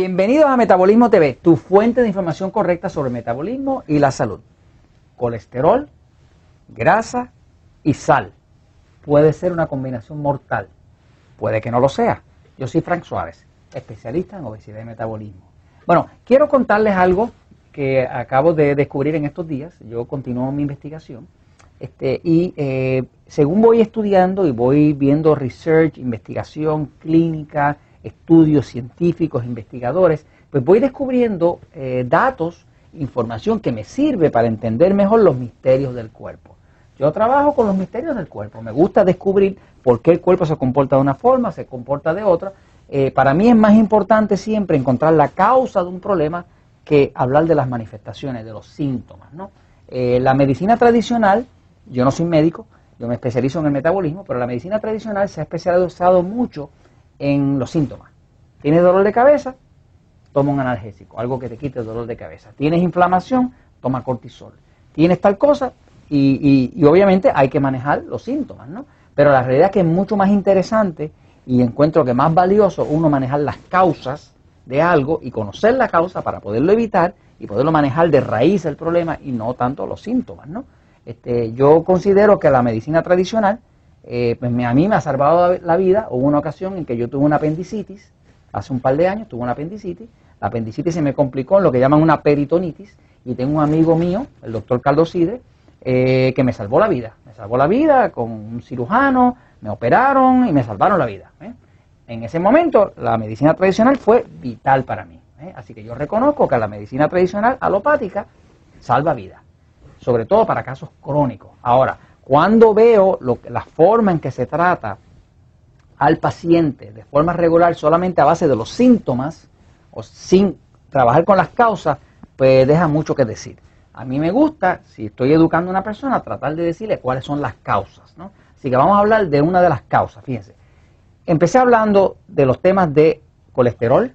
Bienvenidos a Metabolismo TV, tu fuente de información correcta sobre metabolismo y la salud. Colesterol, grasa y sal. Puede ser una combinación mortal. Puede que no lo sea. Yo soy Frank Suárez, especialista en obesidad y metabolismo. Bueno, quiero contarles algo que acabo de descubrir en estos días. Yo continúo mi investigación. Este, y eh, según voy estudiando y voy viendo research, investigación clínica, estudios científicos, investigadores, pues voy descubriendo eh, datos, información que me sirve para entender mejor los misterios del cuerpo. Yo trabajo con los misterios del cuerpo, me gusta descubrir por qué el cuerpo se comporta de una forma, se comporta de otra. Eh, para mí es más importante siempre encontrar la causa de un problema que hablar de las manifestaciones, de los síntomas. Eh, la medicina tradicional, yo no soy médico, yo me especializo en el metabolismo, pero la medicina tradicional se ha especializado mucho en los síntomas. ¿Tienes dolor de cabeza? Toma un analgésico, algo que te quite el dolor de cabeza. ¿Tienes inflamación? Toma cortisol. ¿Tienes tal cosa? Y, obviamente hay que manejar los síntomas, ¿no? Pero la realidad es que es mucho más interesante y encuentro que más valioso uno manejar las causas de algo y conocer la causa para poderlo evitar y poderlo manejar de raíz el problema y no tanto los síntomas, ¿no? Este, yo considero que la medicina tradicional eh, pues a mí me ha salvado la vida. Hubo una ocasión en que yo tuve una apendicitis, hace un par de años tuve una apendicitis. La apendicitis se me complicó en lo que llaman una peritonitis y tengo un amigo mío, el doctor Carlos Sidre, eh, que me salvó la vida. Me salvó la vida con un cirujano, me operaron y me salvaron la vida. ¿eh? En ese momento la medicina tradicional fue vital para mí. Así que yo reconozco que la medicina tradicional alopática salva vida, sobre todo para casos crónicos. Ahora, cuando veo la forma en que se trata al paciente de forma regular solamente a base de los síntomas o sin trabajar con las causas, pues deja mucho que decir. A mí me gusta, si estoy educando a una persona, tratar de decirle cuáles son las causas. ¿no? Así que vamos a hablar de una de las causas, fíjense. Empecé hablando de los temas de colesterol,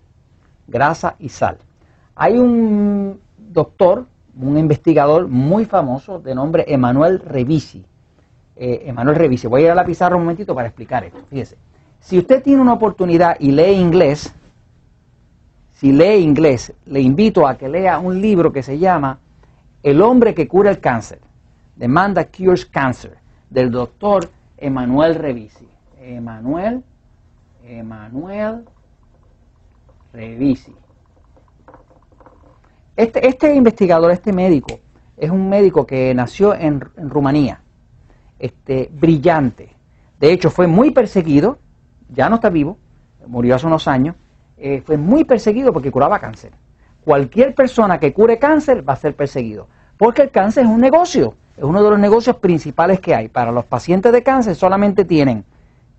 grasa y sal. Hay un doctor, un investigador muy famoso de nombre Emanuel Revisi, eh, Emanuel Revise. Voy a ir a la pizarra un momentito para explicar esto. Fíjese, si usted tiene una oportunidad y lee inglés, si lee inglés, le invito a que lea un libro que se llama El hombre que cura el cáncer, The Man That Cures Cancer, del doctor Emanuel Revisi. Emanuel, Emanuel Revisi. Este, este investigador, este médico, es un médico que nació en Rumanía este, brillante. De hecho, fue muy perseguido, ya no está vivo, murió hace unos años, eh, fue muy perseguido porque curaba cáncer. Cualquier persona que cure cáncer va a ser perseguido, porque el cáncer es un negocio, es uno de los negocios principales que hay. Para los pacientes de cáncer solamente tienen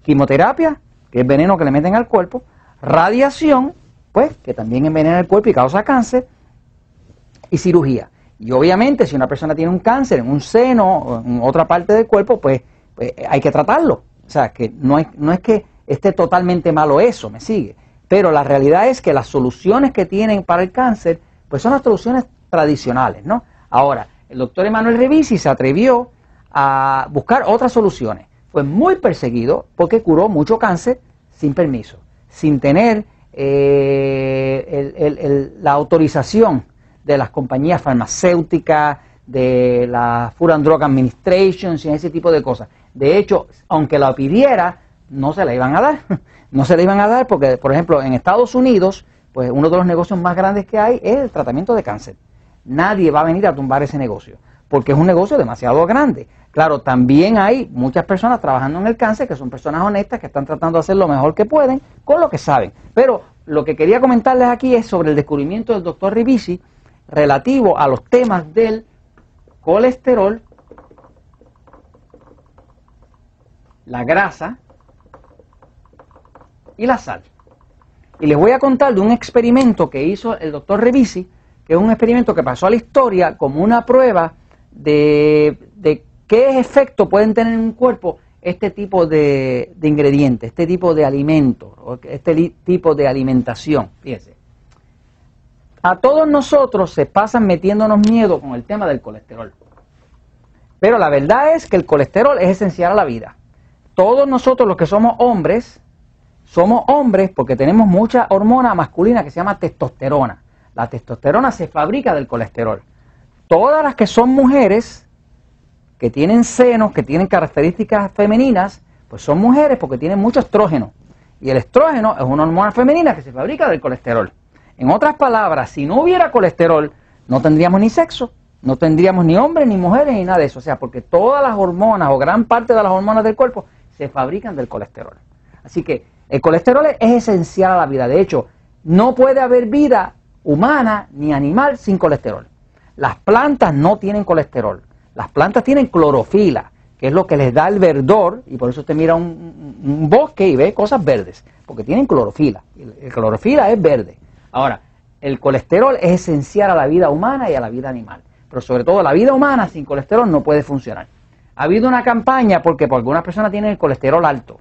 quimioterapia, que es veneno que le meten al cuerpo, radiación, pues, que también envenena el cuerpo y causa cáncer, y cirugía. Y obviamente si una persona tiene un cáncer en un seno o en otra parte del cuerpo, pues, pues hay que tratarlo. O sea, que no es, no es que esté totalmente malo eso, me sigue. Pero la realidad es que las soluciones que tienen para el cáncer, pues son las soluciones tradicionales, ¿no? Ahora, el doctor Emanuel Revisi se atrevió a buscar otras soluciones. Fue muy perseguido porque curó mucho cáncer sin permiso, sin tener eh, la autorización de las compañías farmacéuticas, de la Food and Drug Administration y ese tipo de cosas. De hecho, aunque la pidiera, no se la iban a dar. No se la iban a dar porque, por ejemplo, en Estados Unidos, pues uno de los negocios más grandes que hay es el tratamiento de cáncer. Nadie va a venir a tumbar ese negocio porque es un negocio demasiado grande. Claro, también hay muchas personas trabajando en el cáncer que son personas honestas que están tratando de hacer lo mejor que pueden con lo que saben. Pero lo que quería comentarles aquí es sobre el descubrimiento del doctor Ribisi, relativo a los temas del colesterol, la grasa y la sal. Y les voy a contar de un experimento que hizo el doctor Revisi, que es un experimento que pasó a la historia como una prueba de, qué efecto pueden tener en un cuerpo este tipo de, de ingredientes, este tipo de alimentos, este tipo de alimentación. Fíjense. A todos nosotros se pasan metiéndonos miedo con el tema del colesterol. Pero la verdad es que el colesterol es esencial a la vida. Todos nosotros los que somos hombres somos hombres porque tenemos mucha hormona masculina que se llama testosterona. La testosterona se fabrica del colesterol. Todas las que son mujeres, que tienen senos, que tienen características femeninas, pues son mujeres porque tienen mucho estrógeno. Y el estrógeno es una hormona femenina que se fabrica del colesterol. En otras palabras, si no hubiera colesterol, no tendríamos ni sexo, no tendríamos ni hombres, ni mujeres, ni nada de eso. O sea, porque todas las hormonas o gran parte de las hormonas del cuerpo se fabrican del colesterol. Así que el colesterol es esencial a la vida. De hecho, no puede haber vida humana ni animal sin colesterol. Las plantas no tienen colesterol. Las plantas tienen clorofila, que es lo que les da el verdor, y por eso usted mira un, bosque y ve cosas verdes, porque tienen clorofila. El, clorofila es verde. Ahora, el colesterol es esencial a la vida humana y a la vida animal. Pero sobre todo la vida humana sin colesterol no puede funcionar. Ha habido una campaña porque por algunas personas tienen el colesterol alto.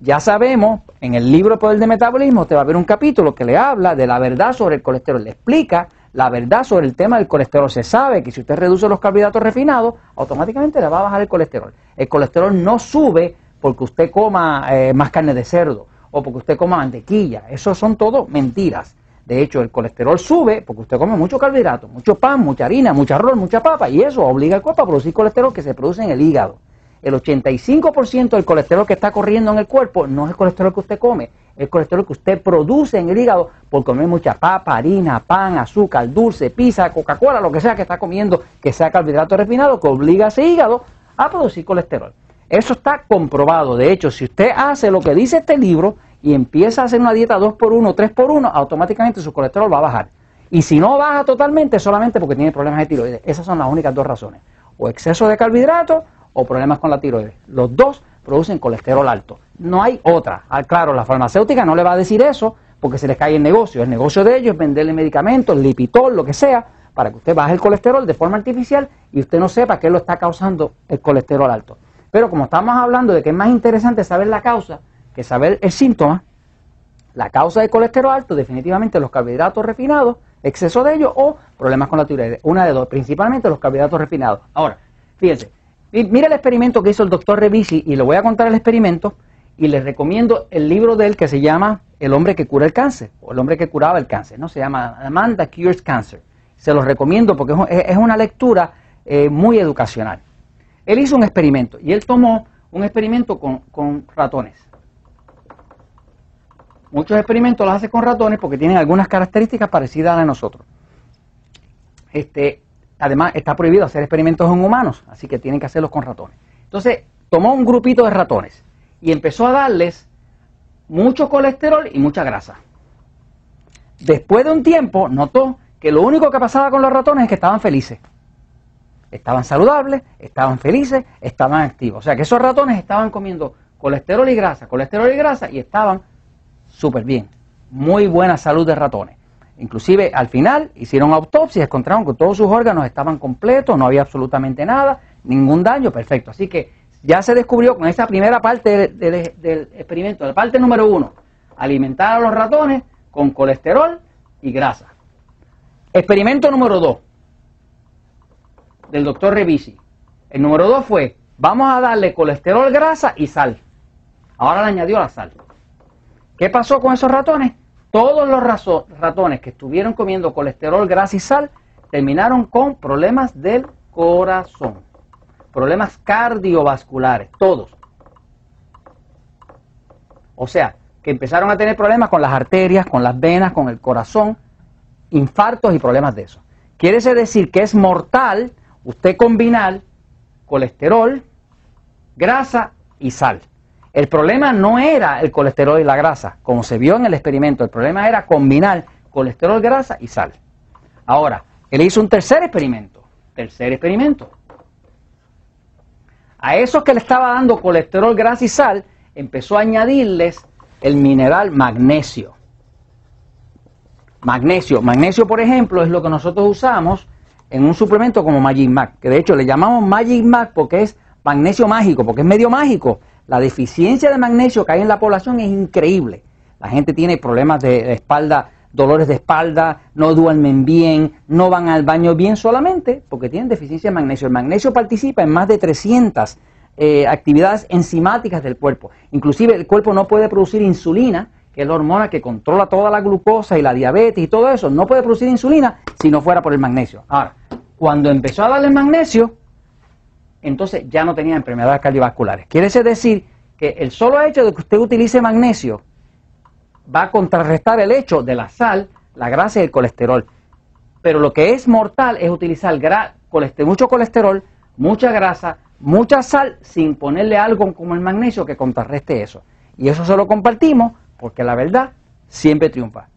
Ya sabemos, en el libro Poder de Metabolismo te va a haber un capítulo que le habla de la verdad sobre el colesterol, le explica la verdad sobre el tema del colesterol. Se sabe que si usted reduce los carbohidratos refinados, automáticamente le va a bajar el colesterol. El colesterol no sube porque usted coma eh, más carne de cerdo o porque usted coma mantequilla. Eso son todo mentiras. De hecho, el colesterol sube porque usted come mucho carbohidrato, mucho pan, mucha harina, mucho arroz, mucha papa, y eso obliga al cuerpo a producir colesterol que se produce en el hígado. El 85% del colesterol que está corriendo en el cuerpo no es el colesterol que usted come, es el colesterol que usted produce en el hígado por comer mucha papa, harina, pan, azúcar, dulce, pizza, Coca-Cola, lo que sea que está comiendo, que sea carbohidrato refinado, que obliga a ese hígado a producir colesterol. Eso está comprobado. De hecho, si usted hace lo que dice este libro, y empieza a hacer una dieta 2 por 1 3 por 1 automáticamente su colesterol va a bajar. Y si no baja totalmente, solamente porque tiene problemas de tiroides. Esas son las únicas dos razones. O exceso de carbohidratos o problemas con la tiroides. Los dos producen colesterol alto. No hay otra. Ah, claro, la farmacéutica no le va a decir eso porque se les cae el negocio. El negocio de ellos es venderle medicamentos, lipitol, lo que sea, para que usted baje el colesterol de forma artificial y usted no sepa qué lo está causando el colesterol alto. Pero como estamos hablando de que es más interesante saber la causa, que saber el síntoma, la causa del colesterol alto, definitivamente los carbohidratos refinados, exceso de ellos o problemas con la tiroides. Una de dos, principalmente los carbohidratos refinados. Ahora, fíjense, mira el experimento que hizo el doctor Revisi y le voy a contar el experimento y les recomiendo el libro de él que se llama El hombre que cura el cáncer o El hombre que curaba el cáncer, ¿no? Se llama Amanda Cures Cancer. Se los recomiendo porque es una lectura eh, muy educacional. Él hizo un experimento y él tomó un experimento con ratones. Muchos experimentos los hace con ratones porque tienen algunas características parecidas a las de nosotros. Este, además, está prohibido hacer experimentos en humanos, así que tienen que hacerlos con ratones. Entonces, tomó un grupito de ratones y empezó a darles mucho colesterol y mucha grasa. Después de un tiempo, notó que lo único que pasaba con los ratones es que estaban felices. Estaban saludables, estaban felices, estaban activos. O sea que esos ratones estaban comiendo colesterol y grasa, colesterol y grasa y estaban súper bien. Muy buena salud de ratones. Inclusive al final hicieron autopsia y encontraron que todos sus órganos estaban completos, no había absolutamente nada, ningún daño, perfecto. Así que ya se descubrió con esa primera parte del, experimento, la parte número uno, alimentar a los ratones con colesterol y grasa. Experimento número dos, del doctor Revisi. El número dos fue, vamos a darle colesterol, grasa y sal. Ahora le añadió la sal. ¿Qué pasó con esos ratones? Todos los ratones que estuvieron comiendo colesterol, grasa y sal terminaron con problemas del corazón, problemas cardiovasculares, todos. O sea, que empezaron a tener problemas con las arterias, con las venas, con el corazón, infartos y problemas de eso. Quiere decir que es mortal usted combinar colesterol, grasa y sal. El problema no era el colesterol y la grasa, como se vio en el experimento, el problema era combinar colesterol, grasa y sal. Ahora, él hizo un tercer experimento, tercer experimento. A esos que le estaba dando colesterol, grasa y sal, empezó a añadirles el mineral magnesio. Magnesio. Magnesio, por ejemplo, es lo que nosotros usamos en un suplemento como Magic Mag, que de hecho le llamamos Magic Mag porque es magnesio mágico, porque es medio mágico. La deficiencia de magnesio que hay en la población es increíble. La gente tiene problemas de, espalda, dolores de espalda, no duermen bien, no van al baño bien solamente porque tienen deficiencia de magnesio. El magnesio participa en más de 300 eh, actividades enzimáticas del cuerpo. Inclusive el cuerpo no puede producir insulina, que es la hormona que controla toda la glucosa y la diabetes y todo eso. No puede producir insulina si no fuera por el magnesio. Ahora, cuando empezó a darle magnesio, entonces ya no tenía enfermedades cardiovasculares. Quiere decir que el solo hecho de que usted utilice magnesio va a contrarrestar el hecho de la sal, la grasa y el colesterol. Pero lo que es mortal es utilizar mucho colesterol, mucha grasa, mucha sal, sin ponerle algo como el magnesio que contrarreste eso. Y eso se lo compartimos porque la verdad siempre triunfa.